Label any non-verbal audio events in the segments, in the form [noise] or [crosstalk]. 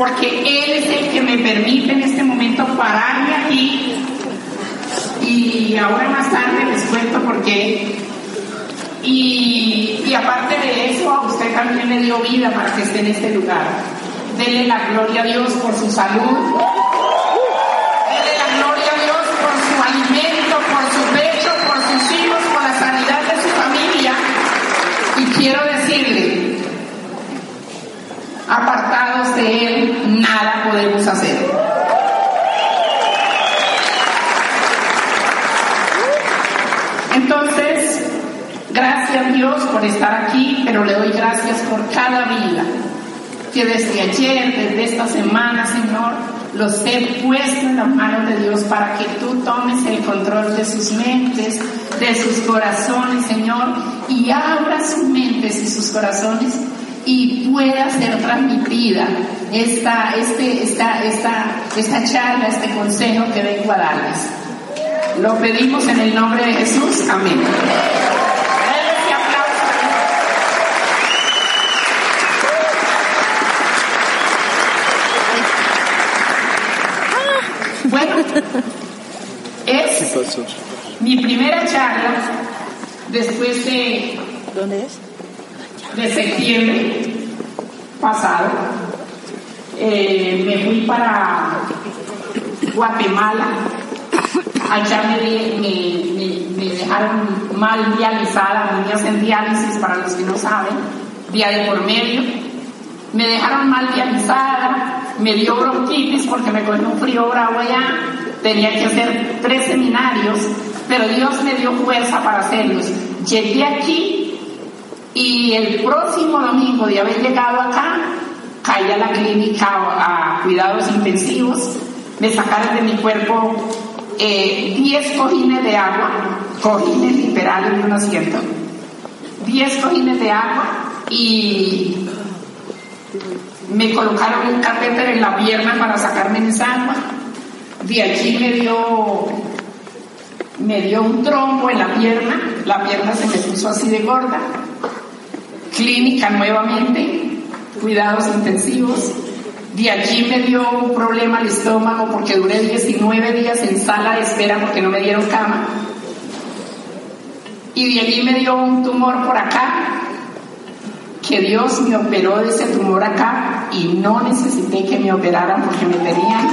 porque Él es el que me permite en este momento pararme aquí y ahora más tarde les cuento por qué. Y, y aparte de eso, a usted también le dio vida para que esté en este lugar. Dele la gloria a Dios por su salud. Apartados de Él, nada podemos hacer. Entonces, gracias Dios por estar aquí, pero le doy gracias por cada vida que desde ayer, desde esta semana, Señor, los he puesto en las manos de Dios para que tú tomes el control de sus mentes, de sus corazones, Señor, y abra sus mentes y sus corazones y pueda ser transmitida esta, este, esta, esta, esta charla, este consejo que vengo a darles. Lo pedimos en el nombre de Jesús. Amén. Bueno, es mi primera charla después de, ¿Dónde es? De septiembre pasado. Eh, me fui para Guatemala. Allá me, me- me dejaron mal dializada, me hacen diálisis para los que no saben, día de por medio. Me dejaron mal dializada, me dio bronquitis porque me cogió un frío bravo allá, tenía que hacer tres seminarios, pero Dios me dio fuerza para hacerlos. Llegué aquí y el próximo domingo de haber llegado acá, caí a la clínica a, cuidados intensivos, me sacaron de mi cuerpo eh, 10 cojines de agua, cojines literales de un asiento, 10 cojines de agua y me colocaron un catéter en la pierna para sacarme esa agua. De allí me dio, me dio un trombo en la pierna, la pierna se me puso así de gorda. Clínica nuevamente, cuidados intensivos. De allí me dio un problema al estómago porque duré 19 días en sala de espera porque no me dieron cama. Y de allí me dio un tumor por acá, que Dios me operó de ese tumor acá y no necesité que me operaran porque me tenían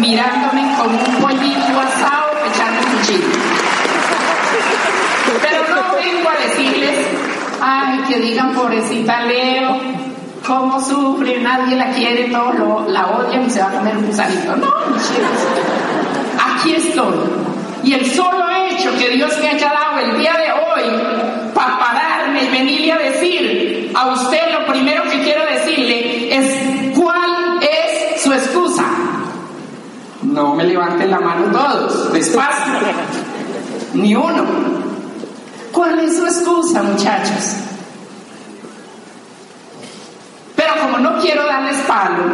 mirándome con un pollito asado echando cuchillo. Pero no vengo a decirles, ay, que digan pobrecita Leo, cómo sufre, nadie la quiere, todos lo- la odian y se va a comer un gusanito. No, chicos, aquí estoy. Y el solo hecho que Dios me haya dado el día de hoy para pararme y venirle a decir a usted lo primero que quiero decirle es cuál es su excusa. No me levanten la mano todos, despacio. Ni uno. ¿Cuál es su excusa, muchachos? Pero como no quiero darles palo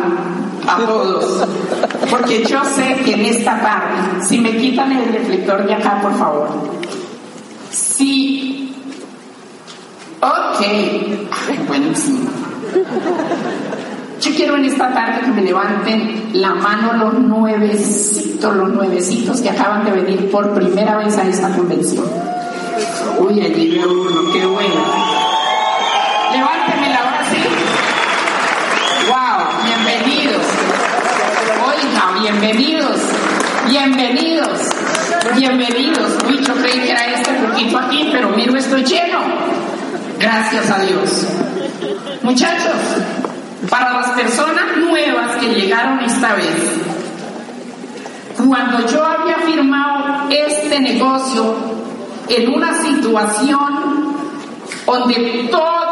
a todos, porque yo sé que en esta tarde, si me quitan el reflector de acá, por favor. Sí. Ok. Ay, Buenísimo. Yo quiero en esta tarde que me levanten la mano los nuevecitos, los nuevecitos que acaban de venir por primera vez a esta convención. Uy, allí veo uno, qué bueno. Levántenmela ahora sí. Wow, bienvenidos. Oiga, bienvenidos. Bienvenidos. Bienvenidos. Uy, yo creí que era este poquito aquí, pero miro, estoy lleno. Gracias a Dios. Muchachos, para las personas nuevas que llegaron esta vez, cuando yo había firmado este negocio en una situación donde todos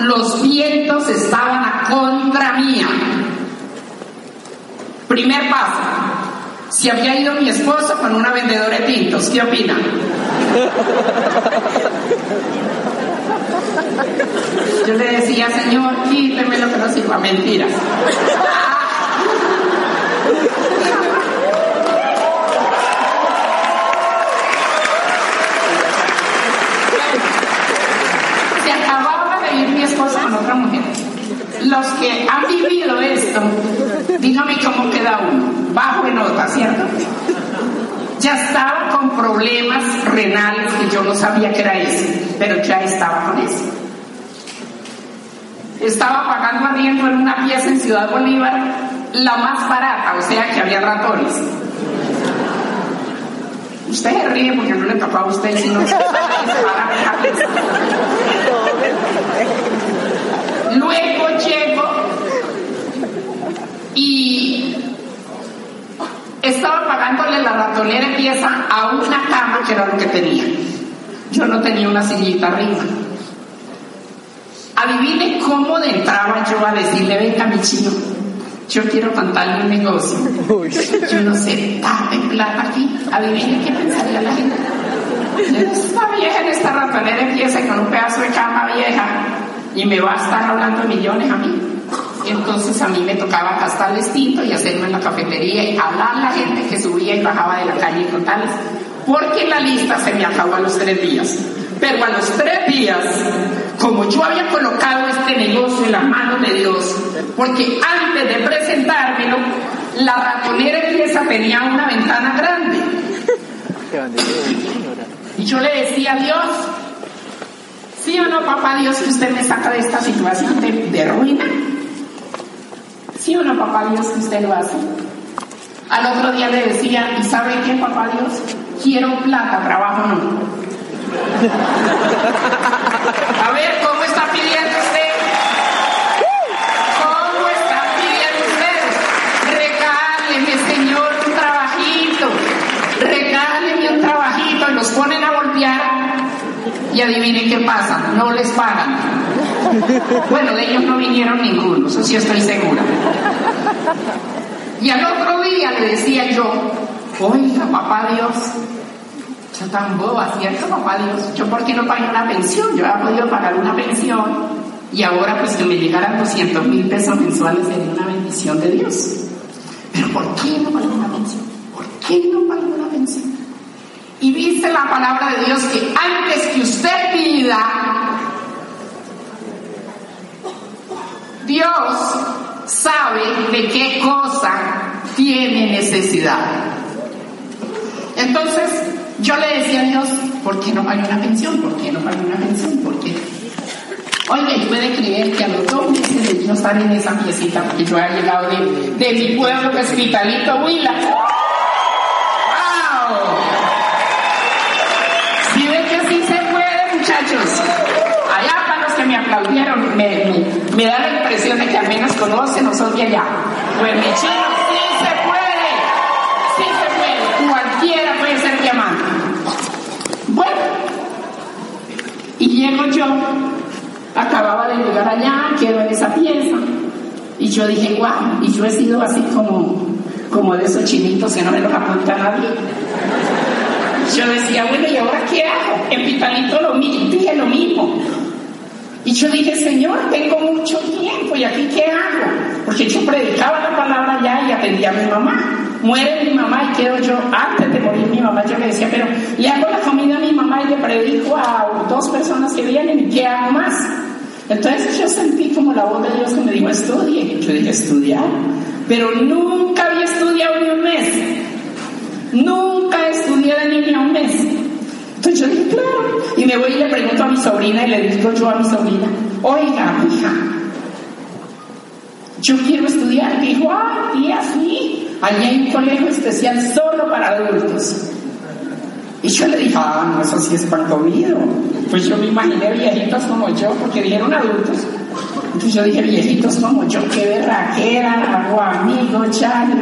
los vientos estaban a contra mía. Primer paso, si había ido mi esposo con una vendedora de tintos, ¿qué opina? Yo le decía, Señor, quíteme lo que no sirva, mentiras. Mi esposo con otra mujer. los que han vivido esto, dígame cómo queda uno, bajo en nota, ¿cierto? Ya estaba con problemas renales que yo no sabía que era eso, pero ya estaba con eso. Estaba pagando arriendo en una pieza en Ciudad Bolívar, la más barata, o sea que había ratones. Usted se ríe porque no le tocó a usted, sino se [laughs] [laughs] Luego llego y estaba pagándole la ratonera pieza a una cama que era lo que tenía. Yo no tenía una sillita arriba. Adivine cómo de entraba yo a decirle, venga mi chino, yo quiero contarle un negocio. Yo no sé, dame plata aquí. Adivine qué pensaría la gente. Esta vieja en esta ratonera empieza con un pedazo de cama vieja y me va a estar hablando millones a mí. Entonces a mí me tocaba gastar distinto y hacerlo en la cafetería y hablar a la gente que subía y bajaba de la calle contarles. Porque la lista se me acabó a los tres días. Pero a los tres días, como yo había colocado este negocio en las manos de Dios, porque antes de presentármelo, la ratonera empieza tenía una ventana grande. Y yo le decía a Dios, ¿sí o no, papá Dios, que usted me saca de esta situación de, ruina? ¿Sí o no, papá Dios, que usted lo hace? Al otro día le decía, ¿y sabe qué, papá Dios? Quiero plata, trabajo no. A ver, ¿cómo está pidiendo usted? ¿Cómo está pidiendo usted? Regáleme, Señor, un trabajito. Regáleme un trabajito. Y los ponen a voltear y adivinen qué pasa, no les pagan. Bueno, de ellos no vinieron ninguno, eso sí estoy segura. Y al otro día le decía yo, oiga, papá Dios, yo tan boba, ¿cierto, papá Dios? Yo por qué no pagué una pensión, yo había podido pagar una pensión y ahora pues que me llegaran 200 mil pesos mensuales sería una bendición de Dios. Pero ¿por qué no pagué una pensión? ¿Por qué no pagué una pensión? Y dice la palabra de Dios que antes que usted pida, Dios sabe de qué cosa tiene necesidad. Entonces, yo le decía a Dios, ¿por qué no pagué una pensión? ¿Por qué no pagué una pensión? ¿Por qué? Oye, puede creer que a los dos meses de yo estar en esa piecita, porque yo había llegado de, mi pueblo, que es Huila. Allá para los que me aplaudieron, me, da la impresión de que al menos conocen o son de allá. Pues mi chino, sí se puede, sí se puede, cualquiera puede ser diamante. Bueno, y llego yo, acababa de llegar allá, quedo en esa pieza, y yo dije, guau, y yo he sido así como, como de esos chinitos que no me los apunta nadie. Yo decía, bueno, ¿y ahora qué hago? En Pitalito lo mismo, dije lo mismo. Y yo dije, Señor, tengo mucho tiempo, ¿y aquí qué hago? Porque yo predicaba la palabra ya y atendía a mi mamá. Muere mi mamá y quedo yo, antes de morir mi mamá, yo le decía, pero le hago la comida a mi mamá y le predico a dos personas que vienen y qué hago más. Entonces yo sentí como la voz de Dios que me dijo, estudie. Yo dije, estudiar. Pero nunca había estudiado ni un mes. Nunca estudié de niña un mes. Entonces yo dije, claro. Y me voy y le pregunto a mi sobrina y le digo yo a mi sobrina, oiga, hija, yo quiero estudiar. Dijo, ah, tía, sí. Allí hay un colegio especial solo para adultos. Y yo le dije, ah, no, eso sí es pan comido. Pues yo me imaginé viejitos como yo, porque dijeron adultos. Entonces yo dije, viejitos como yo, qué berraquera, hago amigos, chale.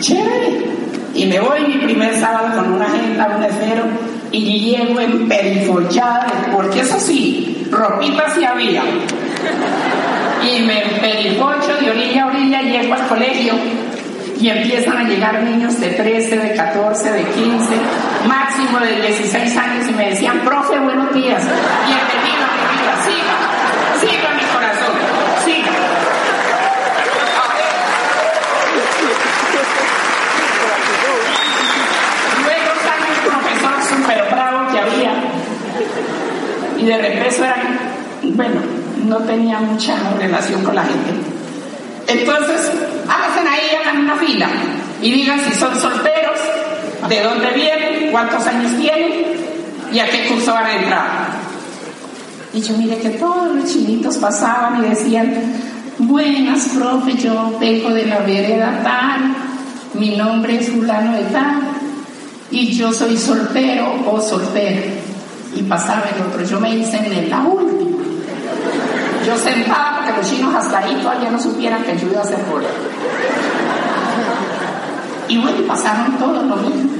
Chévere. Y me voy mi primer sábado con una agenda, un esfero, y llego en perifollada, porque eso sí, ropita sí había. Y me perifocho de orilla a orilla, llego al colegio y empiezan a llegar niños de 13, de 14, de 15, máximo de 16 años y me decían, profe, buenos días, bienvenido, bienvenida, siga, siga mi corazón, siga. Luego sale un profesor súper bravo que había y de repente eran, bueno, no tenía mucha relación con la gente. Entonces, hacen ahí, hagan una fila y digan si son solteros, de dónde vienen, cuántos años tienen y a qué curso van a entrar. Y yo mire que todos los chinitos pasaban y decían, buenas, profe, yo vengo de la vereda tal, mi nombre es fulano de tal, y yo soy soltero o soltera. Y pasaba el otro, yo me hice en la última. Yo sentaba para que los chinos hasta ahí todavía no supieran que yo iba a ser por Y bueno, pasaron todos lo mismo.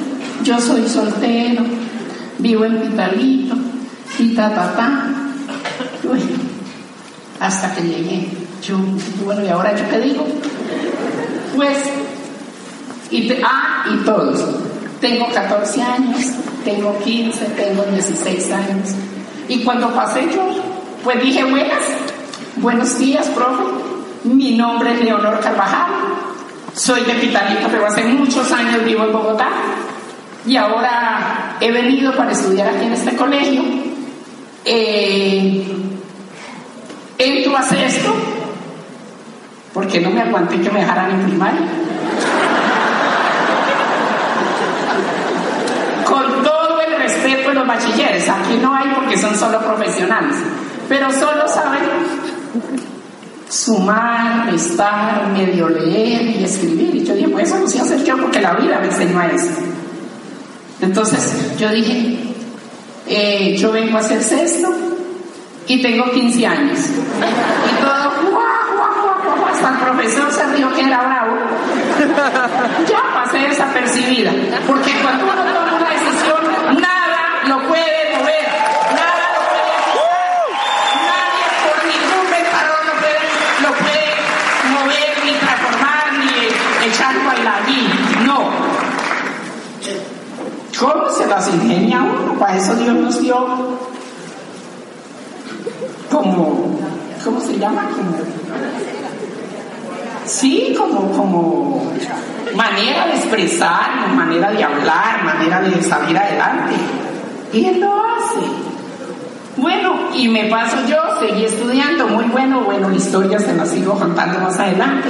Yo soy soltero, vivo en Pitalito, y ta, ta, ta. Bueno, hasta que llegué. Yo, bueno, ¿y ahora yo qué digo? Pues, y ah, y todos. Tengo 14 años, tengo 15, tengo 16 años. Y cuando pasé yo, pues dije, buenas, buenos días, profe. Mi nombre es Leonor Carvajal. Soy de Pitalito, pero hace muchos años vivo en Bogotá. Y ahora he venido para estudiar aquí en este colegio. Eh, entro a sexto, porque no me aguanté que me dejaran en primaria. Con respeto de los bachilleres, aquí no hay porque son solo profesionales, pero solo saben sumar, restar, medio leer y escribir. Y yo dije, pues eso lo sé hacer yo porque la vida me enseñó a eso. Entonces yo dije, eh, yo vengo a hacer sexto y tengo 15 años. Y todo, guau, guau, hasta el profesor se rió que era bravo. Ya pasé desapercibida, porque cuando uno toma una decisión, nada lo puede mover. Nada lo puede quitar. Nadie por ningún ventador lo puede, lo puede mover, ni transformar, ni echarlo al allí. No. ¿Cómo se las ingenia uno? Para eso Dios nos dio como, ¿cómo se llama? Sí, como, como manera de expresar, manera de hablar, manera de salir adelante. Y él lo hace. Bueno, y me paso yo, seguí estudiando, muy bueno, bueno, la historia se la sigo contando más adelante.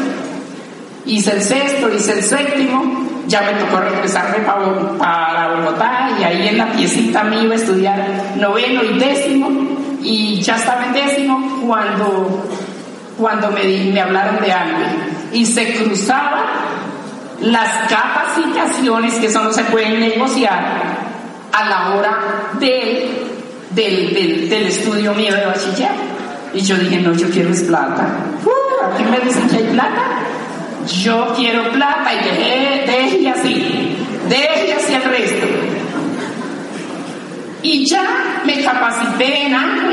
Hice el sexto, hice el séptimo, ya me tocó regresarme para Bogotá y ahí en la piecita me iba a estudiar noveno y décimo y ya estaba en décimo cuando, cuando me, me hablaron de algo y se cruzaban las capacitaciones que eso no se pueden negociar a la hora del, del, del, estudio mío de bachiller. Y yo dije, no, yo quiero es plata. Uh, ¿A me dicen que hay plata? Yo quiero plata y dejé, deje así, deje así el resto. Y ya me capacité en algo,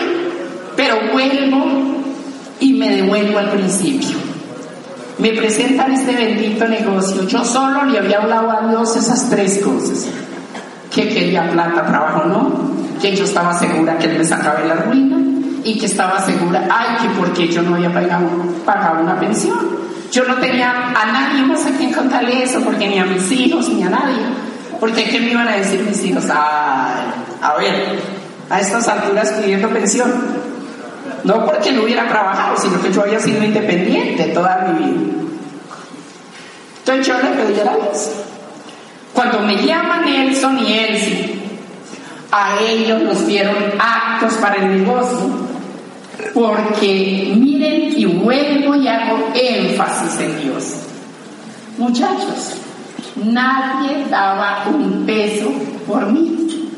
pero vuelvo y me devuelvo al principio. Me presentan este bendito negocio. Yo solo le había hablado a Dios esas tres cosas. Que quería plata, trabajo, no. Que yo estaba segura que Él me sacaba de la ruina. Y que estaba segura, ay, que porque yo no había pagado, pagado una pensión. Yo no tenía a nadie más a quien contarle eso, porque ni a mis hijos, ni a nadie. Porque ¿qué me iban a decir mis hijos? Ay, a ver, a estas alturas pidiendo pensión. No porque no hubiera trabajado, sino que yo había sido independiente toda mi vida. Entonces yo le pedí a Dios. Cuando me llaman Nelson y Elsie, a ellos nos dieron actos para el negocio porque miren y vuelvo y hago énfasis en Dios. Muchachos, nadie daba un peso por mí.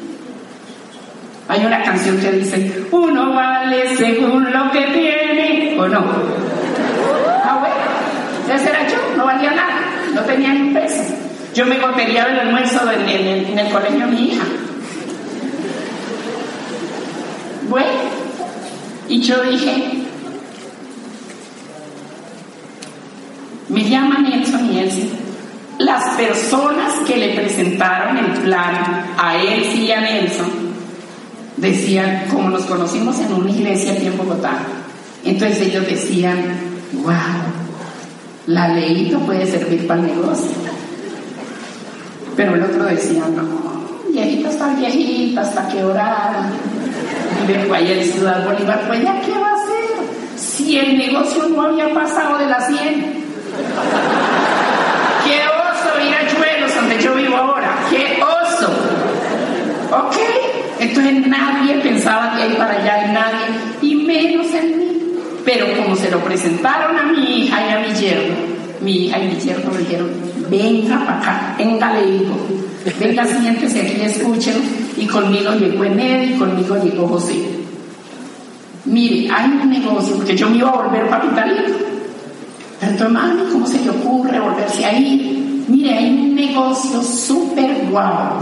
Hay una canción que dice, uno vale según lo que tiene, o no. Ah, bueno, ese era yo, no valía nada, no tenía ni un peso. Yo me cotería del almuerzo en el, en el colegio de mi hija. Bueno, y yo dije, me llaman Nelson y Elsie. Las personas que le presentaron el plan a Elsie y a Nelson decían, como nos conocimos en una iglesia aquí en Bogotá, entonces ellos decían, wow, la leíto puede servir para el negocio. Pero el otro decía, no, viejita está viejita, hasta que orara y ahí el Ciudad Bolívar, pues ya qué va a hacer. si el negocio no había pasado de las 100. ¡Qué oso ir a Chuelos, donde yo vivo ahora! ¡Qué oso! ¿Ok? Entonces nadie pensaba de ahí para allá, y nadie, y menos en mí. Pero como se lo presentaron a mi hija y a mi yerno, mi hija y mi yerno me dijeron, venga para acá, venga le digo, venga siéntese aquí, escuchen, y conmigo llegó Ened y conmigo llegó José. Mire, hay un negocio, porque yo me iba a volver capitalito. Pero mami, ¿cómo se le ocurre volverse ahí? Mire, hay un negocio súper guau,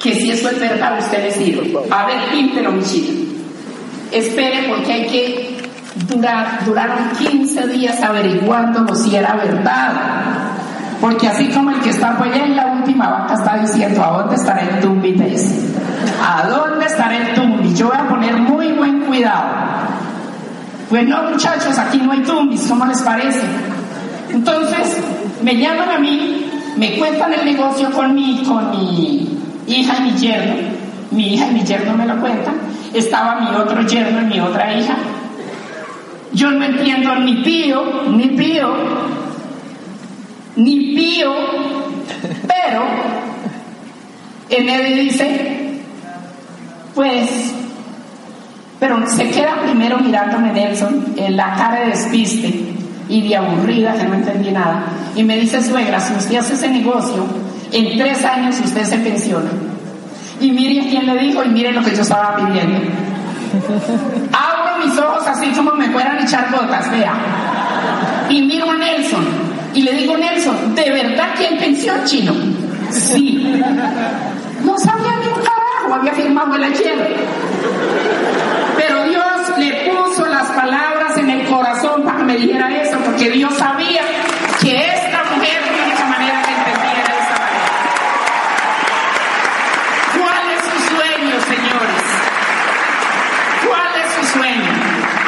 que si eso es verdad, usted decide. A ver, píntelo, mi. Espere, porque hay que durar, duraron 15 días averiguando si era verdad. Porque así como el que está pues en la última vaca está diciendo, ¿a dónde estará el tumbi? ¿A dónde estará el tumbi? Yo voy a poner muy buen cuidado. Pues no, muchachos, aquí no hay tumbis, ¿cómo les parece? Entonces, me llaman a mí, me cuentan el negocio con mi, con mi hija y mi yerno. Mi hija y mi yerno me lo cuentan. Estaba mi otro yerno y mi otra hija. Yo no entiendo ni pío, ni pío, ni pío, pero él dice, pues, pero se queda primero mirándome Nelson en la cara de despiste y de aburrida, que no entendí nada, y me dice, suegra, si usted hace ese negocio, en tres años usted se pensiona. Y mire quién le dijo y mire lo que yo estaba pidiendo. Abro mis ojos así como me fueran a echar gotas, vea. Y miro a Nelson ¿de verdad que hay pensión chino? Sí. No sabía ni un carajo, había firmado el ayer. Pero Dios le puso las palabras en el corazón para que me dijera eso, porque Dios sabía que esta mujer de única manera que entendía era esa manera. ¿Cuál es su sueño, señores? ¿Cuál es su sueño?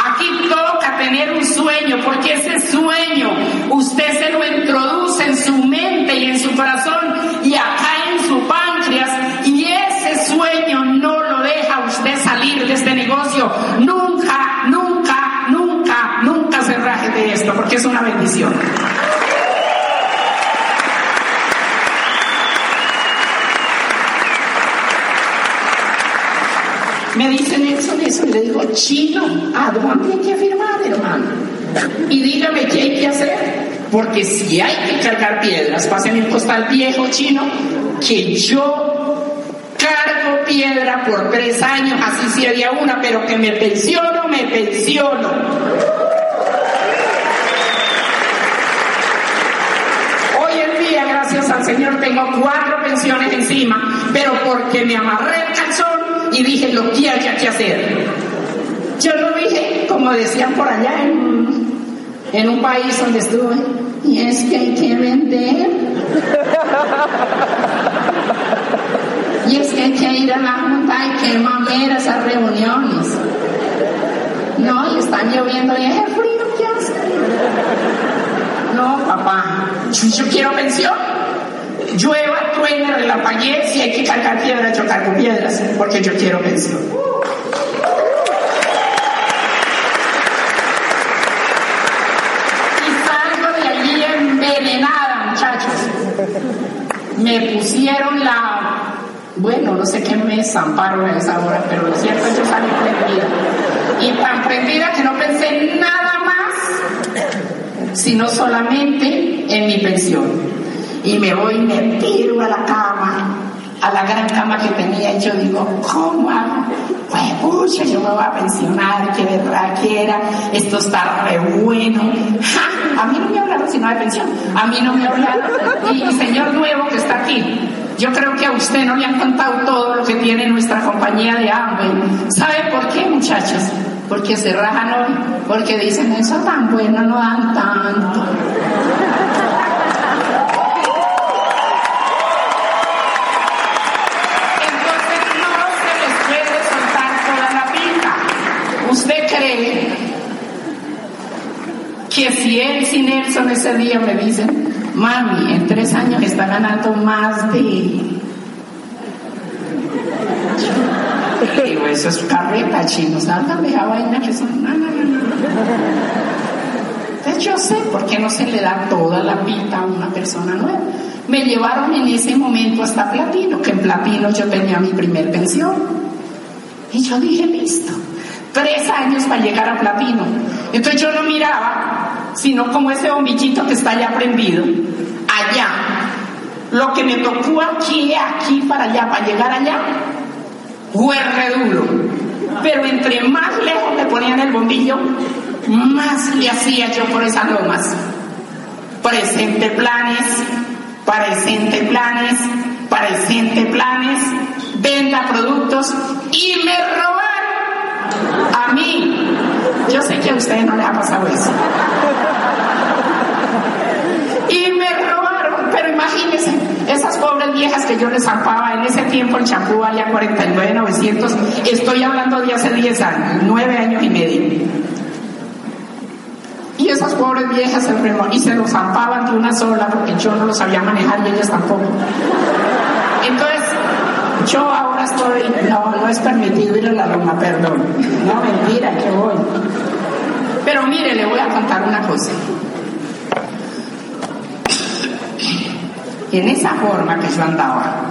Aquí toca tener un sueño, porque ese sueño usted se lo introduce en su mente y en su corazón y acá en su páncreas y ese sueño no lo deja usted salir de este negocio. Nunca, nunca, nunca, nunca se raje es una bendición. Me dicen eso, eso, y le digo, chino, ¿a dónde hay que firmar, hermano? Y dígame qué hay que hacer, porque si hay que cargar piedras, pasen el costal viejo chino, que yo cargo piedra por tres años, así si había una, pero que me pensiono, me pensiono. Hoy en día, gracias al Señor, tengo encima, pero porque me amarré el calzón y dije lo que haya que hacer. Yo lo dije, como decían por allá en, un país donde estuve, y es que hay que vender. Y es que hay que ir a la junta, hay que mamera esas reuniones. No, y están lloviendo y es el frío que hace. No, papá, yo quiero pensión. Llueva, truene, relampaguee, si hay que cargar piedras, yo cargo piedras, porque yo quiero pensión. Y salgo de allí envenenada, muchachos. Me pusieron la, bueno, no sé qué me zamparon a esa hora, pero lo cierto es que yo salí prendida. Y tan prendida que no pensé en nada más, sino solamente en mi pensión y me voy y me tiro a la cama, a la gran cama que tenía, y yo digo, ¿cómo hago? Pues, pucha, yo me voy a pensionar, qué verdad que era, esto está re bueno. A mí no me hablaron sino de pensión, a mí no me hablaron. Y el señor nuevo que está aquí, yo creo que a usted no le han contado todo lo que tiene nuestra compañía de Amway. ¿Sabe por qué, muchachos? Porque se rajan hoy, porque dicen, eso tan bueno no dan tanto. ¿Usted cree que si él sin Nelson ese día me dicen, mami, en tres años está ganando más de... [laughs] Digo, eso es carreta, chino, sálgame esa vaina que son... No, no, no, no. Entonces yo sé por qué no se le da toda la pinta a una persona nueva. Me llevaron en ese momento hasta Platino, que en Platino yo tenía mi primer pensión. Y yo dije, listo, tres años para llegar a Platino. Entonces yo no miraba, sino como ese bombillito que está allá prendido, allá. Lo que me tocó aquí, aquí, para allá, para llegar allá, fue re duro. Pero entre más lejos me ponían el bombillo, más le hacía yo por esas lomas. Presente planes, presente planes, presente planes, venda productos y me robaron a mí. Yo sé que a ustedes no les ha pasado eso. Y me robaron, pero imagínense, esas pobres viejas que yo les zampaba en ese tiempo el champú valía 49,900, estoy hablando de hace 10 años, 9 años y medio. Y esas pobres viejas se y se los zampaban de una sola porque yo no lo sabía manejar y ellas tampoco. Entonces, yo ahora estoy, no, no es permitido ir a la Roma, perdón. No, mentira, que voy. Pero mire, le voy a contar una cosa. En esa forma que yo andaba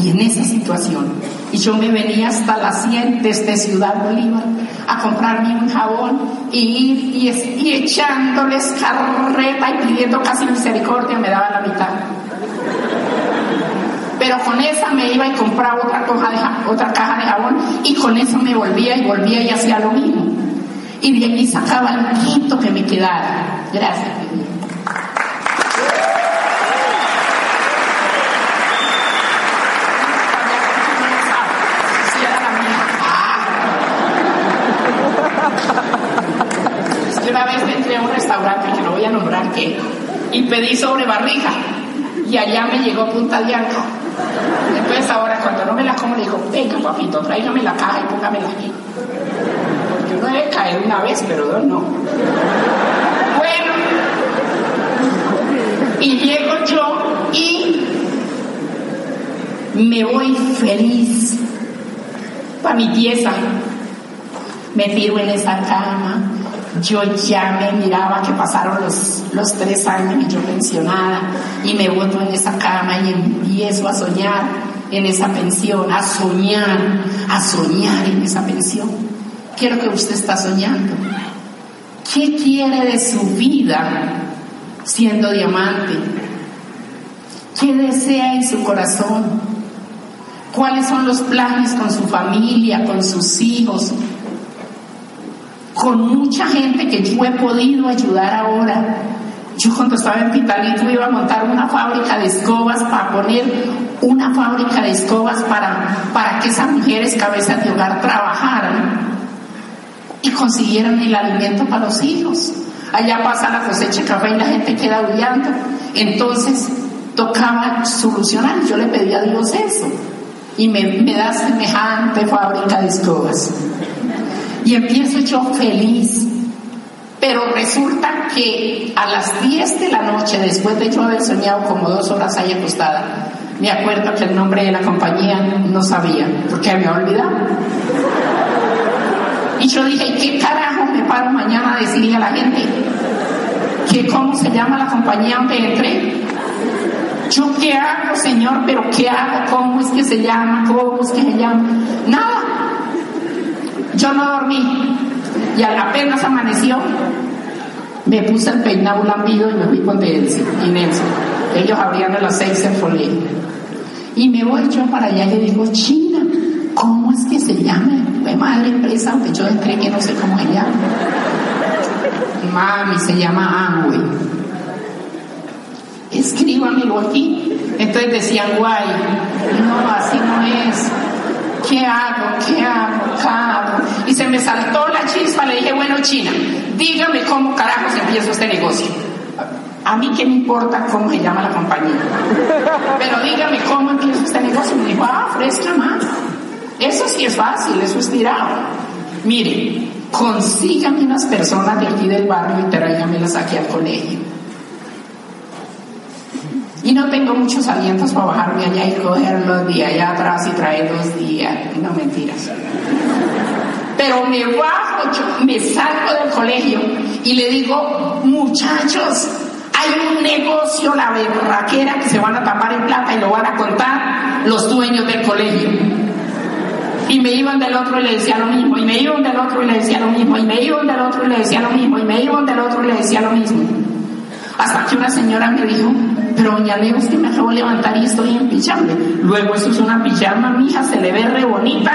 y en esa situación, y yo me venía hasta la 100 desde Ciudad Bolívar a comprarme un jabón y ir y, echándoles carreta y pidiendo casi misericordia me daba la mitad. Pero con esa me iba y compraba otra, caja de, de jabón y con eso me volvía y volvía y hacía lo mismo. Y de aquí sacaba el quinto que me quedara. Gracias. una vez entré a un restaurante que no voy a nombrar que y pedí sobre barriga y allá me llegó punta blanca. Ahora cuando no me la como le digo, venga papito, tráigame la caja y póngamela aquí. Porque uno debe caer una vez, pero dos no. Bueno, y llego yo y me voy feliz para mi pieza. Me tiro en esa cama, yo ya me miraba que pasaron los, los tres años y yo pensionada y me boto en esa cama y empiezo a soñar en esa pensión, a soñar, a soñar en esa pensión. Quiero que usted está soñando. ¿Qué quiere de su vida siendo diamante? ¿Qué desea en su corazón? ¿Cuáles son los planes con su familia, con sus hijos, con mucha gente que yo he podido ayudar ahora. Yo cuando estaba en Pitalito iba a montar una fábrica de escobas para poner una fábrica de escobas para, para que esas mujeres cabezas de hogar trabajaran y consiguieran el alimento para los hijos. Allá pasa la cosecha de café y la gente queda huyendo. Entonces tocaba solucionar. Yo le pedí a Dios eso. Y me, me da semejante fábrica de escobas y empiezo yo feliz. Pero resulta que a las 10 de la noche, después de yo haber soñado como dos horas ahí acostada, me acuerdo que el nombre de la compañía no sabía, porque había olvidado. Y yo dije, ¿y qué carajo me paro mañana a decirle a la gente? que cómo se llama la compañía donde entré? ¿Yo qué hago, Señor? ¿Pero qué hago? ¿Cómo es que se llama? ¿Cómo es que se llama? Nada. Yo no dormí y apenas amaneció, me puse el peinado lambido y me fui con Delcio y Nelson. Ellos abrían a las seis en Foley. Y me voy yo para allá y le digo, China, ¿cómo es que se llama? Fue madre empresa, aunque yo entré que no sé cómo se llama. Mami, se llama Amway. Escríbamelo aquí. Entonces decían, guay, no, así no es. ¿Qué hago? ¿Qué hago? ¿Qué hago? Y se me saltó la chispa, le dije, bueno, China, dígame cómo carajos empiezo este negocio. A mí qué me importa cómo se llama la compañía. Pero dígame cómo empiezo este negocio. Me dijo, ah, fresca más. Eso sí es fácil, eso es tirado. Mire, consígame unas personas de aquí del barrio y tráigamelas aquí al colegio. Y no tengo muchos alientos para bajarme allá y cogerlos de allá atrás y traerlos días. No mentiras. Pero me bajo, me salgo del colegio y le digo, muchachos, hay un negocio, la berraquera, que se van a tapar en plata y lo van a contar los dueños del colegio. Y me iban del otro y le decía lo mismo, y me iban del otro y le decía lo mismo, y me iban del otro y le decía lo mismo, y me iban del otro y le decía lo mismo. Hasta que una señora me dijo, pero doña Leo, usted me acabo de levantar y estoy en pijama. Luego eso es una pijama, mija, se le ve re bonita.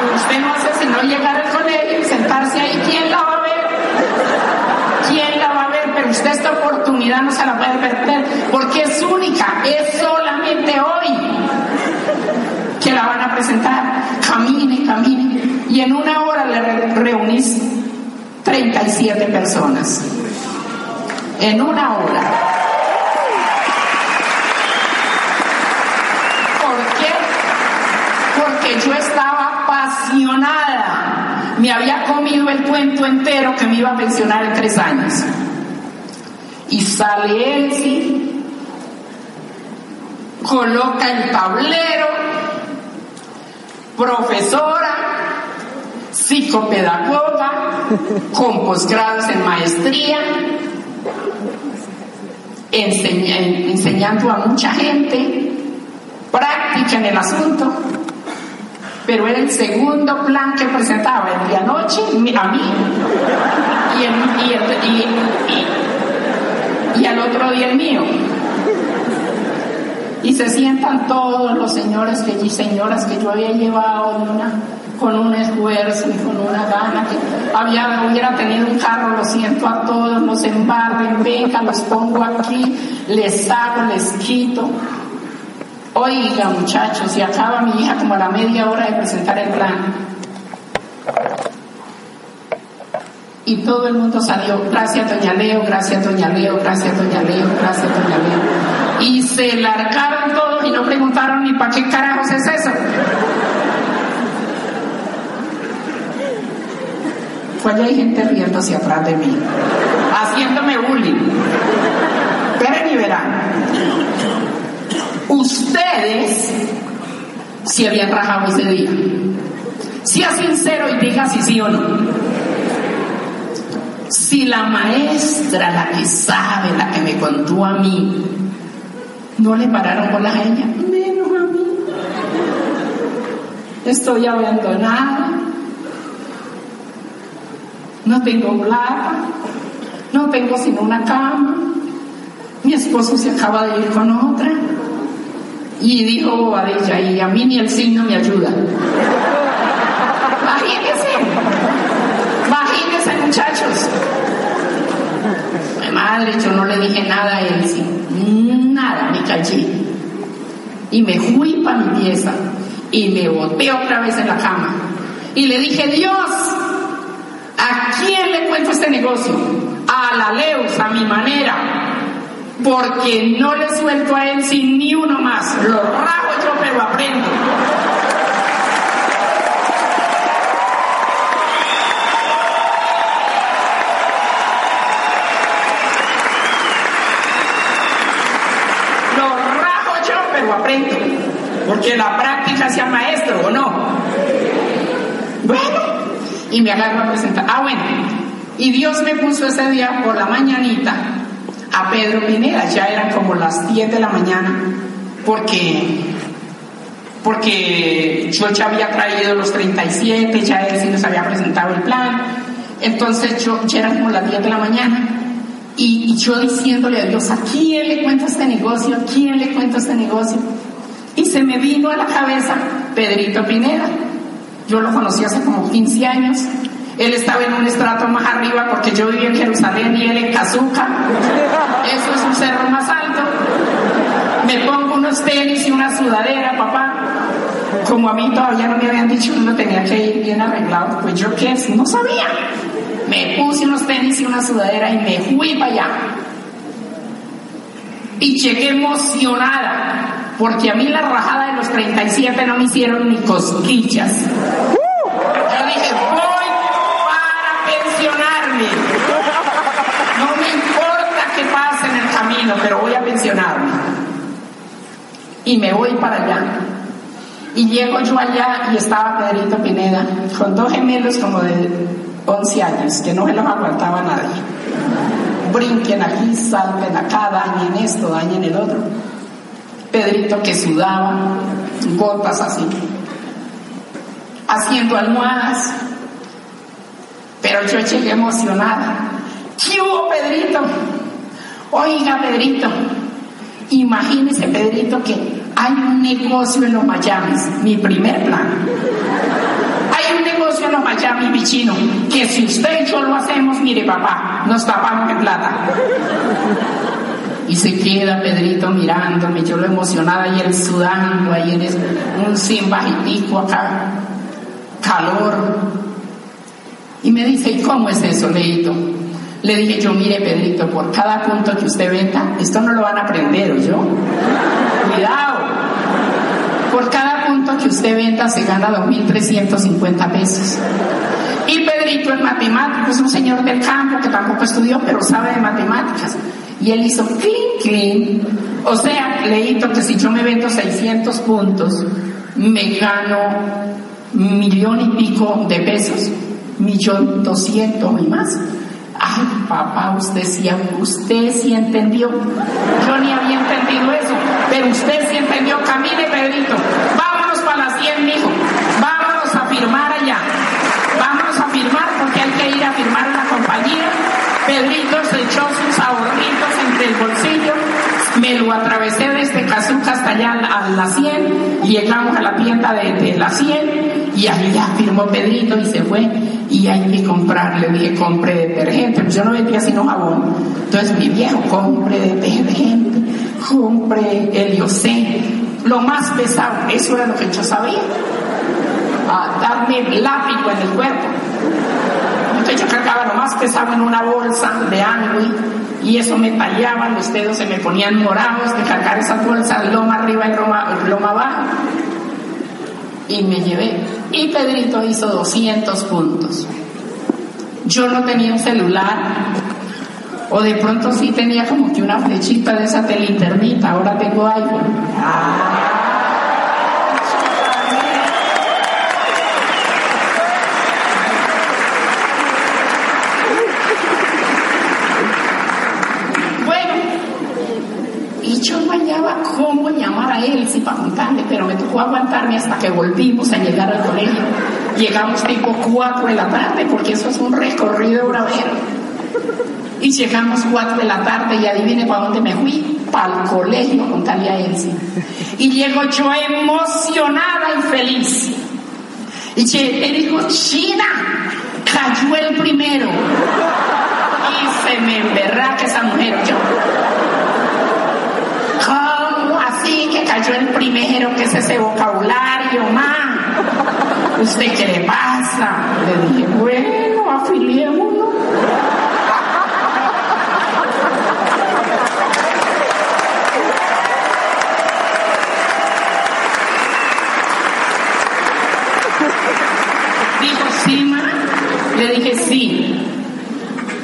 Y usted no hace sino llegar al colegio y sentarse ahí. ¿Quién la va a ver? ¿Quién la va a ver? Pero usted esta oportunidad no se la puede perder porque es única, es solamente hoy que la van a presentar. Camine, camine. Y en una hora le reunís 37 personas. En una hora. Yo estaba apasionada. Me había comido el cuento entero que me iba a pensionar en tres años. Y sale Elsie, coloca el tablero, profesora, psicopedagoga, con posgrados en maestría, enseñando a mucha gente, práctica en el asunto pero era el segundo plan que presentaba el día noche a mí y, y, al otro día el mío. Y se sientan todos los señores y señoras que yo había llevado con un esfuerzo y con una gana que había, hubiera tenido un carro, lo siento a todos, los embarren, venga, los pongo aquí, les hago, les quito. Oiga, muchachos, y acaba mi hija como a la media hora de presentar el plan. Y todo el mundo salió, gracias doña Leo, gracias doña Leo, gracias doña Leo, gracias doña Leo. Y se largaron todos y no preguntaron ni para qué carajos es eso. Fue allá hay gente riendo hacia atrás de mí, haciéndome bullying. Ustedes si habían rajado ese día. Sea sincero y diga si sí o no. Si la maestra, la que sabe, la que me contó a mí, no le pararon con la ella, menos a mí. Estoy abandonada, no tengo plata, no tengo sino una cama, mi esposo se acaba de ir con otra. Y dijo a ella, y a mí ni el signo me ayuda. Imagínense, imagínense muchachos. Madre, yo no le dije nada a él, nada, me callé. Y me fui para mi pieza y me boté otra vez en la cama. Y le dije, Dios, ¿a quién le cuento este negocio? A la Leus, a mi manera porque no le suelto a él sin ni uno más. Lo rajo yo, pero aprendo. Lo rajo yo, pero aprendo. Porque la práctica sea maestro, ¿o no? Bueno, y me agarro a presentar. Ah, bueno. Y Dios me puso ese día por la mañanita a Pedro Pineda, ya eran como las 10 de la mañana, porque, porque yo ya había traído los 37, ya él sí nos había presentado el plan, entonces yo ya eran como las 10 de la mañana. Y, y yo diciéndole a Dios, ¿a quién le cuento este negocio? ¿A quién le cuento este negocio? Y se me vino a la cabeza Pedrito Pineda. Yo lo conocí hace como 15 años él estaba en un estrato más arriba porque yo vivía en Jerusalén y él en Cazuca. Eso es un cerro más alto. Me pongo unos tenis y una sudadera, papá. Como a mí todavía no me habían dicho que uno tenía que ir bien arreglado, pues yo qué, no sabía. Me puse unos tenis y una sudadera y me fui para allá. Y llegué emocionada, porque a mí la rajada de los 37 no me hicieron ni cosquillas. Yo dije, no me importa qué pase en el camino, pero voy a pensionarme. Y me voy para allá. Y llego yo allá y estaba Pedrito Pineda con dos gemelos como de 11 años, que no se los aguantaba nadie. Brinquen aquí, salten acá, dañen esto, dañen el otro. Pedrito que sudaba, gotas así, haciendo almohadas. Pero yo llegué emocionada. ¿Qué hubo, Pedrito? Oiga, Pedrito, imagínese, Pedrito, que hay un negocio en los Miami, mi primer plan. Hay un negocio en los Miami, bichino, que si usted y yo lo hacemos, mire, papá, nos tapamos en plata. Y se queda Pedrito mirándome, yo lo emocionada y él sudando, ahí en un sin bajitico acá, calor. Y me dice, ¿y cómo es eso, Leito? Le dije yo, mire Pedrito, por cada punto que usted venda, esto no lo van a aprender, ¿o yo? Cuidado. Por cada punto que usted venda se gana 2.350 pesos. Y Pedrito es matemático, es un señor del campo que tampoco estudió, pero sabe de matemáticas. Y él hizo clean, clean. O sea, leíto que si yo me vendo 600 puntos, me gano millón y pico de pesos, millón doscientos y más. Ay, papá, usted sí, usted sí entendió. Yo ni había entendido eso, pero usted sí entendió. Camine, Pedrito. Vámonos para las 100, mijo. Vámonos a firmar allá. Vámonos a firmar porque hay que ir a firmar la compañía. Pedrito se echó sus ahorritos entre el bolsillo me lo atravesé desde Cazuca hasta allá a la 100 y llegamos a la tienda de, la 100 y ahí ya firmó Pedrito y se fue. Y hay que comprar, le dije compre detergente, pues yo no vendía sino jabón, entonces mi viejo compre detergente, compre heliocé, lo más pesado, eso era lo que yo sabía, a darme lápico en el cuerpo. Entonces yo cargaba lo más pesado en una bolsa de angui y eso me tallaban, los dedos se me ponían morados de cargar esa bolsa loma arriba y loma, loma abajo. Y me llevé. Y Pedrito hizo 200 puntos. Yo no tenía un celular, o de pronto sí tenía como que una flechita de esa telinternita, ahora tengo iPhone llamar a él si para contarle, pero me tocó aguantarme hasta que volvimos a llegar al colegio. Llegamos tipo 4 de la tarde, porque eso es un recorrido bravero. Y llegamos 4 de la tarde y adivine para dónde me fui, para el colegio a contarle a Elsie. Y llego yo emocionada y feliz. Y él dijo, China, cayó el primero. Y se me emberraca esa mujer yo cayó el primero, que es ese vocabulario, ma. ¿Usted qué le pasa? Le dije, bueno, afiliémonos. Dijo, sí, ma. Le dije, sí.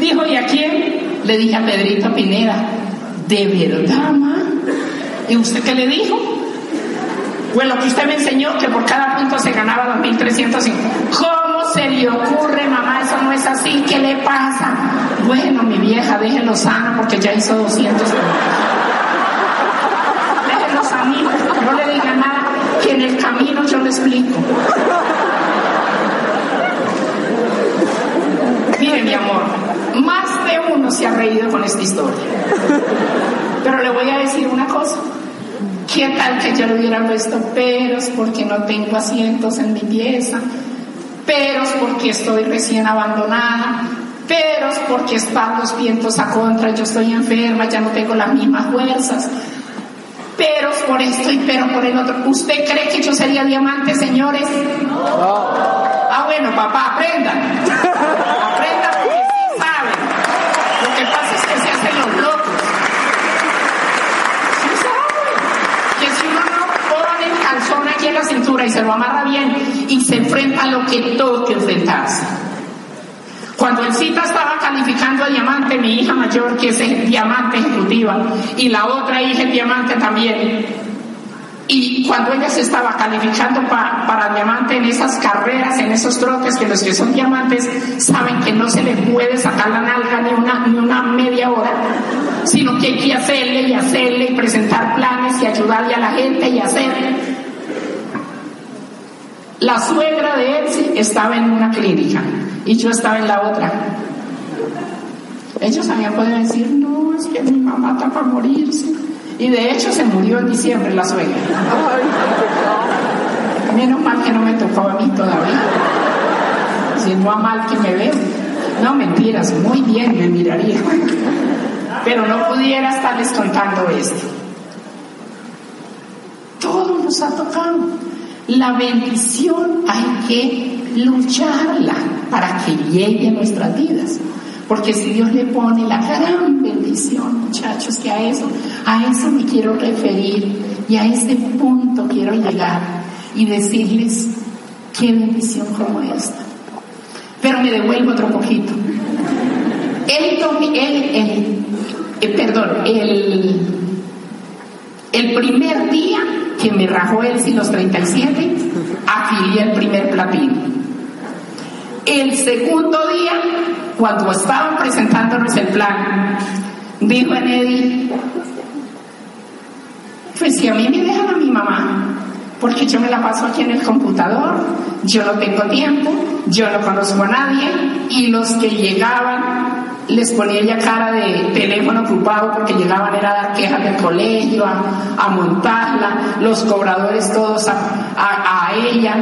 Dijo, ¿y a quién? Le dije a Pedrito Pineda, ¿de verdad, ma? ¿Y usted qué le dijo? Bueno, que usted me enseñó que por cada punto se ganaba 2.305. ¿Cómo se le ocurre, mamá? Eso no es así. ¿Qué le pasa? Bueno, mi vieja, déjelo sano porque ya hizo 200 puntos. Déjelo sanito, no le diga nada, que en el camino yo le explico. Mire, mi amor, más de uno se ha reído con esta historia. Pero le voy a decir una cosa. ¿Qué tal que yo le hubiera puesto peros porque no tengo asientos en mi pieza? Peros porque estoy recién abandonada. Peros porque están los vientos a contra, yo estoy enferma, ya no tengo las mismas fuerzas. Peros por esto y pero por el otro. ¿Usted cree que yo sería diamante, señores? No. Ah, bueno, papá, aprendan. [laughs] Aprendan porque sí saben. Lo que pasa es que se hacen los locos. calzón aquí en la cintura y se lo amarra bien y se enfrenta a lo que todo que enfrentarse. Cuando el cita estaba calificando a diamante, mi hija mayor, que es diamante ejecutiva, y la otra hija es diamante también, Y cuando ella se estaba calificando para diamante en esas carreras, en esos trotes, que los que son diamantes saben que no se le puede sacar la nalga ni una, ni una media hora, sino que hay que hacerle y hacerle y presentar planes y ayudarle a la gente y hacer. La suegra de Elsie estaba en una clínica y yo estaba en la otra. Ellos habían podido decir, no, es que mi mamá está para morirse. Y de hecho se murió en diciembre la suegra. Menos mal que no me tocó a mí todavía. Si no a mal que me veo. No, mentiras, muy bien me miraría. Pero no pudiera estarles contando esto. Todo nos ha tocado. La bendición hay que lucharla para que llegue a nuestras vidas. Porque si Dios le pone la gran bendición, muchachos, que a eso, a eso me quiero referir y a este punto quiero llegar y decirles qué bendición como esta. Pero me devuelvo otro poquito. El, el, el, perdón, el, el primer día que me rajó él sin los 37, afilié el primer platino. El segundo día cuando estaban presentándonos el plan, dijo Enedi, pues si a mí me dejan a mi mamá, porque yo me la paso aquí en el computador, yo no tengo tiempo, yo no conozco a nadie, y los que llegaban les ponía ella cara de teléfono ocupado porque llegaban era a dar quejas del colegio, a, montarla, los cobradores todos a, a, ella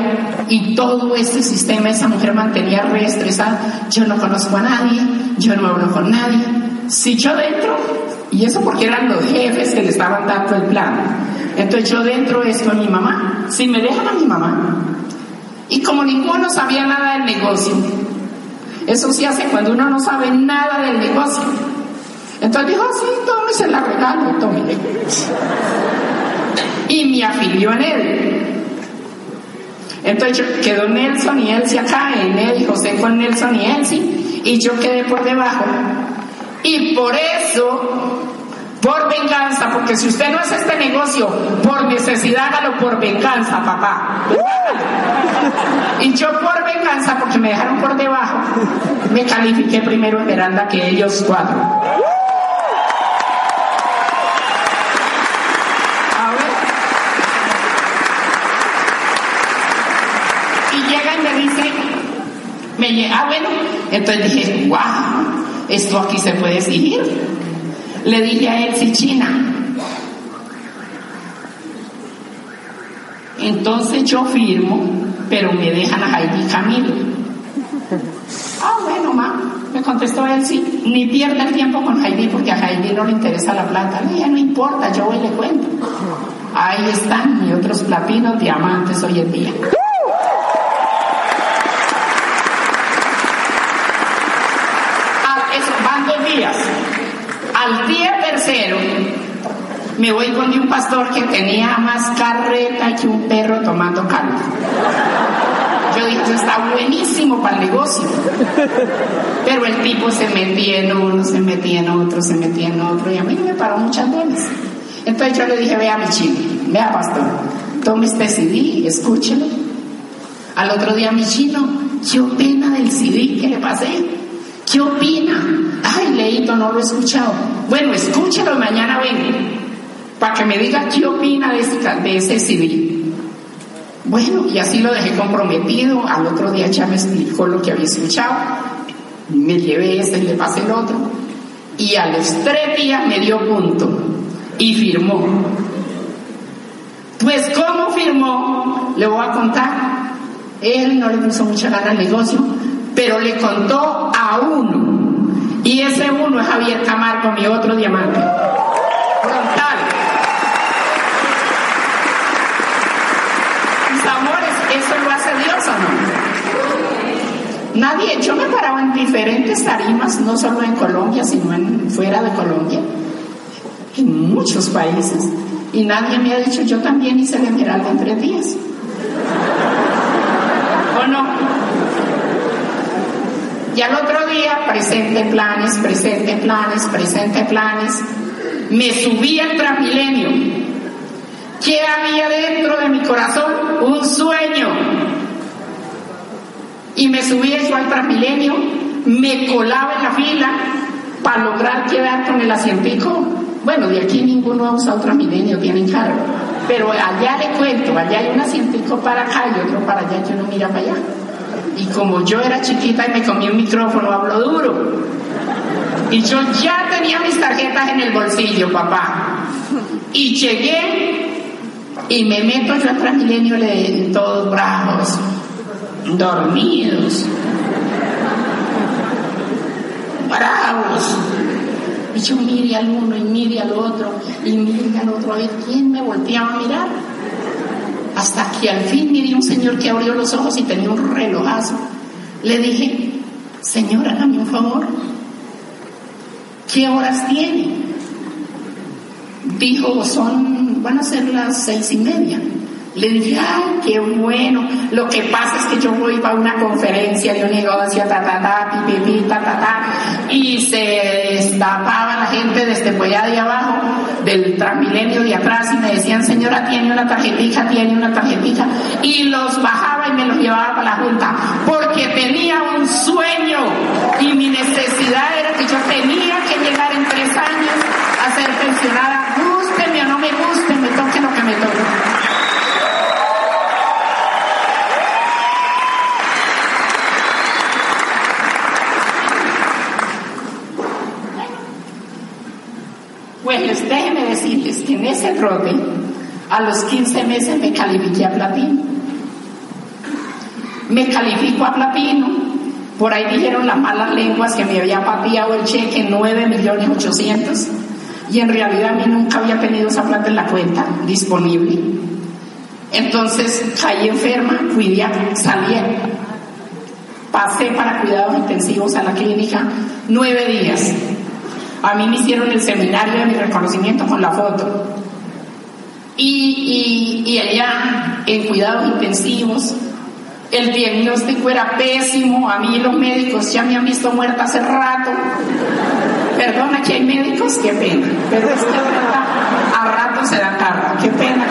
y todo este sistema esa mujer mantenía reestresada. Yo no conozco a nadie, yo no hablo con nadie. Si yo dentro, y eso porque eran los jefes que le estaban dando el plan, entonces yo dentro esto a mi mamá, si me dejan a mi mamá, y como ninguno sabía nada del negocio, eso se hace cuando uno no sabe nada del negocio. Entonces dijo, sí, se la regalo, tómele. Y me afilió en él. Entonces quedó Nelson y Elsie acá, en él, José con Nelson y Elsie, y yo quedé por debajo. Y por eso, por venganza, porque si usted no hace este negocio por necesidad, hágalo por venganza, papá. Y yo por porque me dejaron por debajo, me califiqué primero en que ellos cuatro. Y llega y me dice, me ah bueno, entonces dije, wow, esto aquí se puede seguir. Le dije a él, si China, entonces yo firmo pero me dejan a Heidi Camilo. Ah, bueno, ma, me contestó él, sí, ni pierda el tiempo con Heidi porque a Heidi no le interesa la plata. Le no importa, yo voy y le cuento. Ahí están mis otros platinos, diamantes hoy en día. Ah, eso, van dos días. Al día tercero, me voy con un pastor que tenía más carreta que un perro tomando caldo. Yo dije, está buenísimo para el negocio. Pero el tipo se metía en uno, se metía en otro, se metía en otro, y a mí me paró muchas veces. Entonces yo le dije, vea mi chino, vea pastor, tome este CD escúchelo. Al otro día mi chino, ¿qué opina del CD que le pasé? ¿Qué opina? Ay, Leito, no lo he escuchado. Bueno, escúchelo, mañana vengo para que me diga qué opina de ese, ese CD. Bueno, y así lo dejé comprometido. Al otro día ya me explicó lo que había escuchado. Me llevé este y le pasé el otro. Y a los tres días me dio punto y firmó. Pues, ¿cómo firmó? Le voy a contar. Él no le puso mucha gana al negocio, pero le contó a uno. Y ese uno es Javier Camargo, mi otro diamante. ¿Eso lo hace Dios o no? Nadie, yo me paraba en diferentes tarimas, no solo en Colombia, sino fuera de Colombia, en muchos países, y nadie me ha dicho, yo también hice el Esmeralda en tres días. ¿O no? Y al otro día, presente planes, presente planes, presente planes, me subí al Transmilenio ¿Qué había dentro de mi corazón? Un sueño. Y me subí eso al Transmilenio, me colaba en la fila para lograr quedar con el asientico. Bueno, de aquí ninguno ha usado Transmilenio, tienen cargo. Pero allá le cuento, allá hay un asientico para acá y otro para allá, yo no mira para allá. Y como yo era chiquita y me comí un micrófono, hablo duro. Y yo ya tenía mis tarjetas en el bolsillo, papá. Y llegué y me meto yo al Transmilenio todos bravos, dormidos, bravos. Y yo mire al uno y mire al otro y mire al otro a ver quién me volteaba a mirar. Hasta que al fin miré un señor que abrió los ojos y tenía un relojazo. Le dije, señor, hágame un favor. ¿Qué horas tiene? Dijo, son, van a ser las seis y media. Le dije, ay, qué bueno. Lo que pasa es que yo voy a una conferencia de un negocio, ta, ta, ta, pi, ta, ta, ta, y se destapaba la gente desde allá de abajo, del transmilenio de atrás, y me decían, señora, tiene una tarjetita, tiene una tarjetita, y los bajaba y me los llevaba para la junta, porque tenía un sueño, y mi necesidad era que yo tenía que llegar en tres años a ser pensionada, guste o no me guste, me toque lo que me toque. Pues déjenme decirles que en ese trote, a los 15 meses me califiqué a platino. Me califico a platino. Por ahí dijeron las malas lenguas que me había pateado el cheque 9 millones 800 y en realidad a mí nunca había tenido esa plata en la cuenta disponible. Entonces caí enferma, fui salí, pasé para cuidados intensivos a la clínica nueve días. A mí me hicieron el seminario de mi reconocimiento con la foto. Y, y, allá, en cuidados intensivos, el diagnóstico era pésimo. A mí los médicos ya me han visto muerta hace rato. Perdona que hay médicos, qué pena. Pero es que a rato se da tarde. Qué pena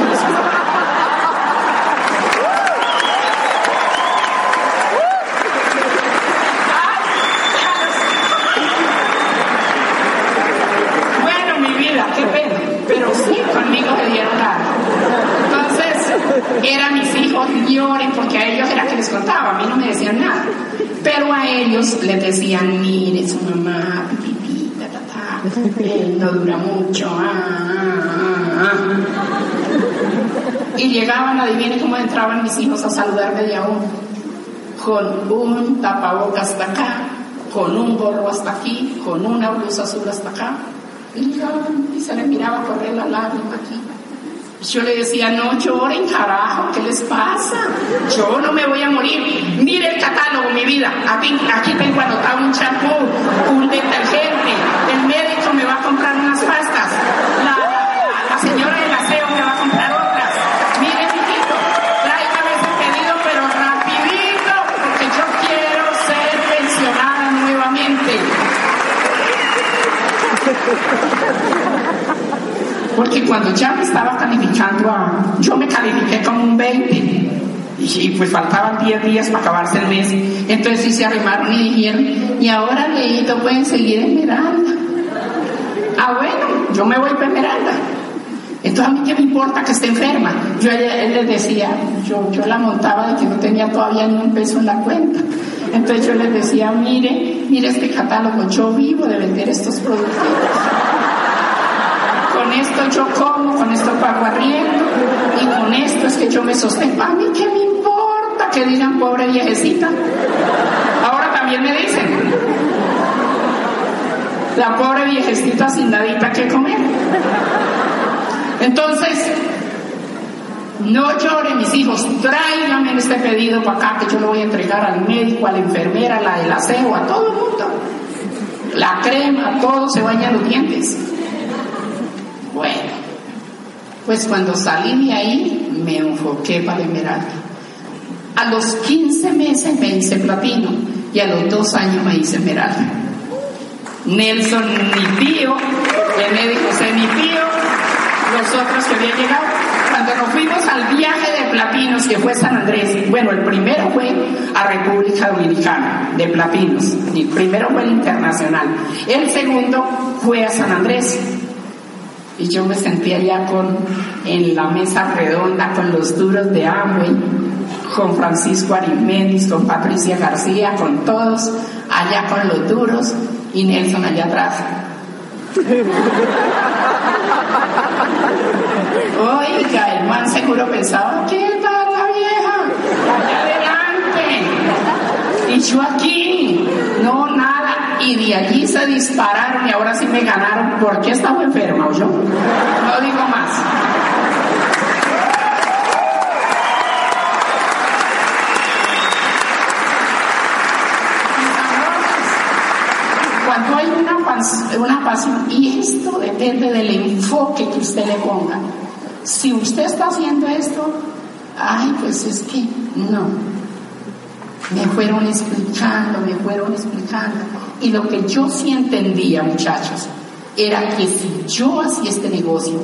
eran mis hijos lloren porque a ellos era que les contaba, a mí no me decían nada. Pero a ellos les decían, mire su mamá, pipita, eh, no dura mucho. Ah, ah, ah, y llegaban, adivinen cómo entraban mis hijos a saludarme de aún, con un tapabocas hasta acá, con un gorro hasta aquí, con una blusa azul hasta acá. Y, y se le miraba correr la lágrima aquí. Yo le decía, no lloren, carajo, ¿qué les pasa? Yo no me voy a morir. Mire el catálogo, mi vida. Aquí, tengo anotado un champú, un detergente. El médico me va a comprar unas pastas. La, la, señora del aseo me va a comprar otras. Mire, hijito, tráigame ese pedido, pero rapidito, porque yo quiero ser pensionada nuevamente. Porque cuando ya me estaba calificando a, yo me califiqué como un 20 y, pues faltaban 10 días para acabarse el mes. Entonces sí se arrimaron y dijeron, y ahora Leito pueden seguir en Esmeralda. Ah, bueno, yo me voy para Esmeralda. Entonces a mí qué me importa que esté enferma. Yo él les decía, yo, yo la montaba de que no tenía todavía ni un peso en la cuenta. Entonces yo les decía, mire, mire este catálogo, yo vivo de vender estos productos con esto yo como, con esto pago arriendo y con esto es que yo me sostengo. A mí qué me importa que digan pobre viejecita. Ahora también me dicen, la pobre viejecita sin nadita que comer. Entonces, no lloren mis hijos, tráiganme este pedido para acá que yo lo voy a entregar al médico, a la enfermera, a la del aseo, a todo el mundo. La crema, todo se baña los dientes. Pues cuando salí de ahí me enfoqué para Esmeralda. A los 15 meses me hice platino y a los dos años me hice Esmeralda. Nelson, mi tío, el médico José, mi tío, los otros que habían llegado, cuando nos fuimos al viaje de Platinos, que fue San Andrés, bueno, el primero fue a República Dominicana, de Platinos, el primero fue internacional, el segundo fue a San Andrés. Y yo me sentí allá con, en la mesa redonda con los duros de Amway, con Francisco Arimenis, con Patricia García, con todos, allá con los duros y Nelson allá atrás. Oiga, el man seguro pensaba, ¿qué tal la vieja? Allá adelante. Y yo aquí. Y de allí se dispararon y ahora sí me ganaron. ¿Por qué estaba enferma o yo? No digo más. Cuando hay una, una pasión, y esto depende del enfoque que usted le ponga. Si usted está haciendo esto, ay, pues es que no. Me fueron explicando, me fueron explicando. Y lo que yo sí entendía, muchachos, era que si yo hacía este negocio,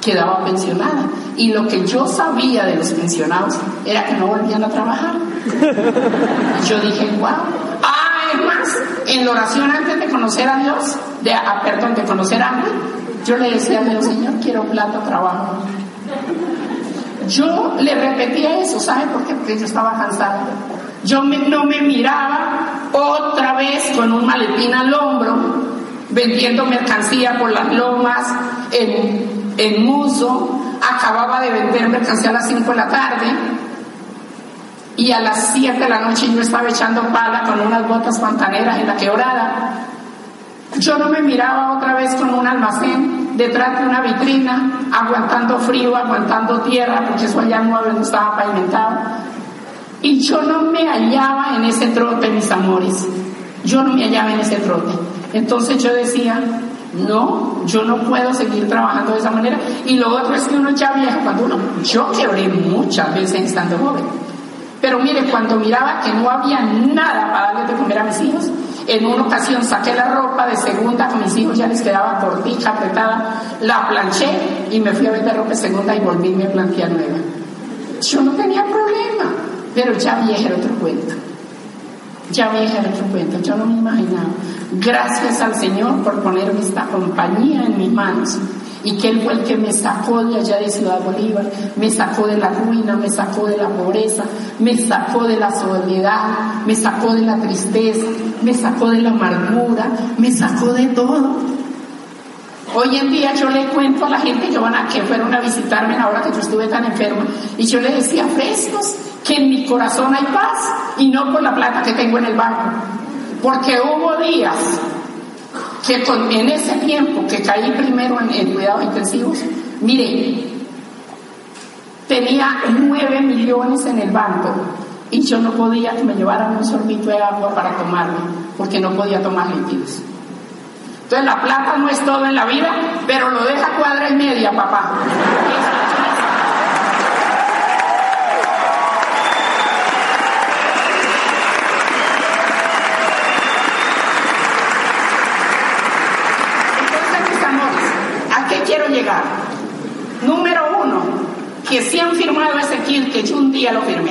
quedaba pensionada. Y lo que yo sabía de los pensionados era que no volvían a trabajar. Yo dije, wow. Ah, es más, en la oración antes de conocer a Dios, de, ah, perdón, de conocer a Dios, yo le decía a Dios, Señor, quiero plata, trabajo. Yo le repetía eso, ¿sabe por qué? Porque yo estaba cansada. Yo no me miraba otra vez con un maletín al hombro, vendiendo mercancía por las lomas, en, en Muso. Acababa de vender mercancía a las 5 de la tarde y a las 7 de la noche yo estaba echando pala con unas botas pantaneras en la quebrada. Yo no me miraba otra vez con un almacén detrás de una vitrina, aguantando frío, aguantando tierra, porque eso allá no estaba pavimentado. Y yo no me hallaba en ese trote, mis amores. Yo no me hallaba en ese trote. Entonces yo decía, no, yo no puedo seguir trabajando de esa manera. Y lo otro es que uno ya vieja, cuando uno, yo quebré muchas veces estando joven. Pero mire, cuando miraba que no había nada para darle de comer a mis hijos, en una ocasión saqué la ropa de segunda con mis hijos, ya les quedaba cortita, apretada, la planché y me fui a vender ropa de segunda y volví a plantear nueva. Yo no tenía problema, pero ya vieja era otro cuento. Ya vieja era otro cuento, yo no me imaginaba. Gracias al Señor por ponerme esta compañía en mis manos y que Él fue el que me sacó de allá de Ciudad Bolívar, me sacó de la ruina, me sacó de la pobreza, me sacó de la soledad, me sacó de la tristeza, me sacó de la amargura, me sacó de todo. Hoy en día yo le cuento a la gente que van a que fueron a visitarme ahora que yo estuve tan enferma y yo le decía frescos que en mi corazón hay paz y no por la plata que tengo en el banco, porque hubo días que en ese tiempo que caí primero en, cuidados intensivos, mire, tenía nueve millones en el banco y yo no podía que me llevaran un sorbito de agua para tomarlo, porque no podía tomar líquidos. Entonces la plata no es todo en la vida, pero lo deja cuadra y media, papá. llegar. Número uno, que si han firmado kit que yo un día lo firmé.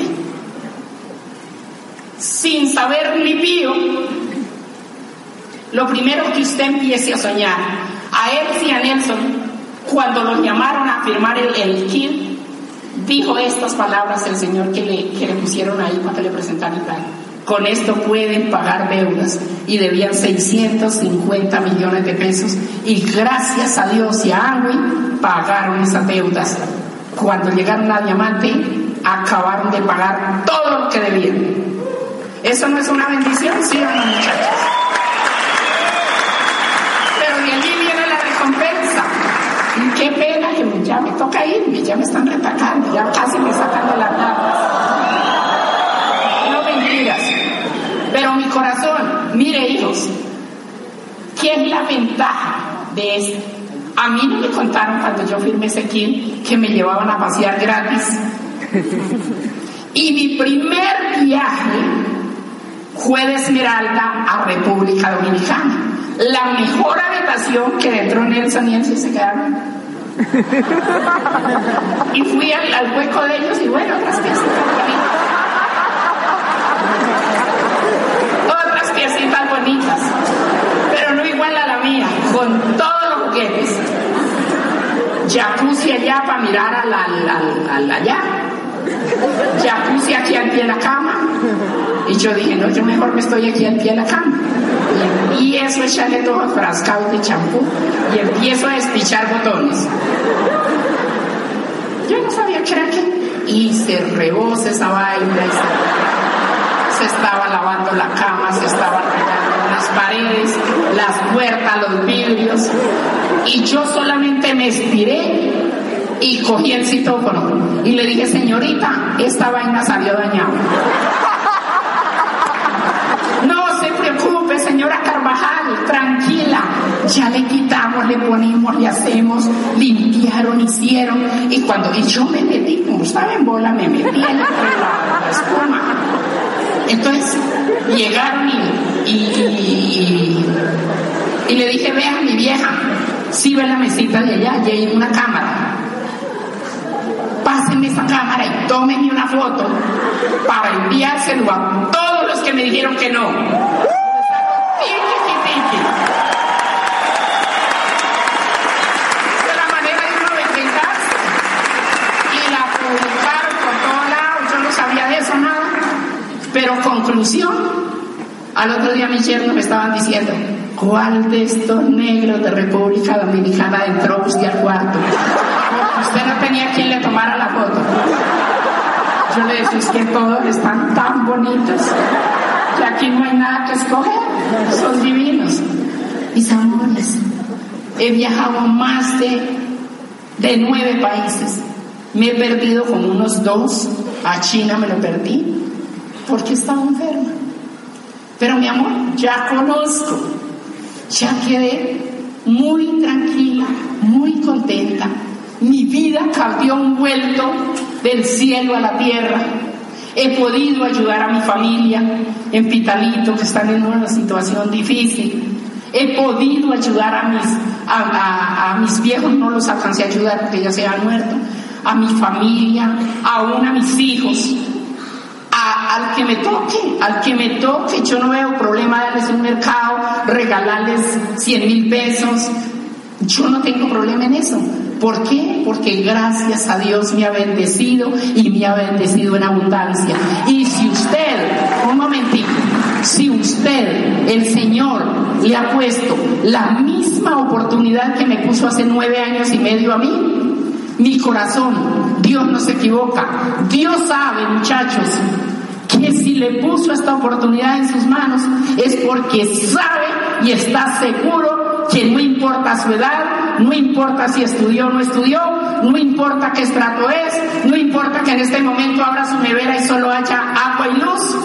Sin saber ni pío, lo primero que usted empiece a soñar, a él y a Nelson, cuando los llamaron a firmar el, el kit, dijo estas palabras el Señor que le, que le pusieron ahí que le presentaran tal. Con esto pueden pagar deudas y debían 650 millones de pesos y gracias a Dios y a Agui pagaron esas deudas. Cuando llegaron a Diamante acabaron de pagar todo lo que debían. ¿Eso no es una bendición? Sí o no, muchachos. Pero de allí viene la recompensa. Qué pena que ya me toca irme, ya me están retacando, ya casi me sacan de las No mentiras. Pero mi corazón, mire hijos, ¿qué es la ventaja de esto? A mí no me contaron cuando yo firmé ese kit que me llevaban a pasear gratis. Y mi primer viaje fue de Esmeralda a República Dominicana. La mejor habitación que entró Nelson y Nelson se quedaron Y fui al, hueco de ellos y bueno, otras piecitas bonitas. Otras piecitas bonitas. Pero no igual a la mía, con. Jacuzzi allá para mirar a la, la, allá. Jacuzzi aquí al pie de la cama. Y yo dije, no, yo mejor me estoy aquí al pie de la cama. Y empiezo a echarle todo frascado de champú y empiezo a despichar botones. Yo no sabía qué era qué. Y se rebosa esa vaina se, estaba lavando la cama, se estaba las paredes, las puertas, los vidrios. Y yo solamente me estiré y cogí el citófono y le dije, señorita, esta vaina salió dañada. [laughs] señora Carvajal, tranquila, ya le quitamos, le ponemos, le hacemos, limpiaron, hicieron, y cuando yo me metí, como estaba en bola, me metí en la, [laughs] espuma. Entonces llegaron y, y, y, le dije, vean mi vieja, si ve la mesita de allá, y hay una cámara. Pásenme esa cámara y tómenme una foto para enviárselo a todos los que me dijeron que no. Pero conclusión, al otro día mis yernos me estaban diciendo, ¿cuál de estos negros de República Dominicana entró usted al cuarto? usted no tenía quien le tomara la foto. Yo le decía, es que todos están tan bonitos que aquí no hay nada que escoger, son divinos. Mis amores, he viajado más de, de nueve países. Me he perdido como unos dos. A China me lo perdí porque estaba enferma. Pero mi amor, ya conozco, ya quedé muy tranquila, muy contenta. Mi vida cambió un vuelto del cielo a la tierra. He podido ayudar a mi familia en Pitalito, que están en una situación difícil. He podido ayudar a mis, a, mis viejos, no los alcancé a ayudar porque ya se han muerto, a mi familia, aún a mis hijos al que me toque, al que me toque, yo no veo problema darles un mercado, regalarles 100 mil pesos, yo no tengo problema en eso. ¿Por qué? Porque gracias a Dios me ha bendecido y me ha bendecido en abundancia. Y si usted, un momentito, si usted, el Señor, le ha puesto la misma oportunidad que me puso hace nueve años y medio a mí, mi corazón, Dios no se equivoca. Dios sabe, muchachos, que si le puso esta oportunidad en sus manos es porque sabe y está seguro que no importa su edad, no importa si estudió o no estudió, no importa qué estrato es, no importa que en este momento abra su nevera y solo haya agua y luz,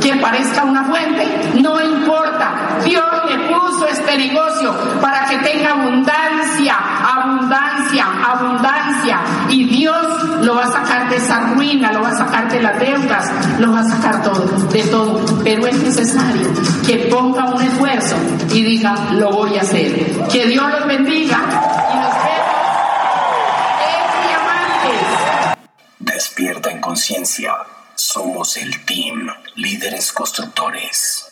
que parezca una fuente, no importa. Dios le puso este negocio para que tenga abundancia, abundancia, abundancia. Y Dios lo va a sacar de esa ruina, lo va a sacar de las deudas, lo va a sacar todo, de todo. Pero es necesario que ponga un esfuerzo y diga, lo voy a hacer. Que Dios los bendiga y nos vemos en diamantes. Despierta en conciencia. Somos el team Líderes Constructores.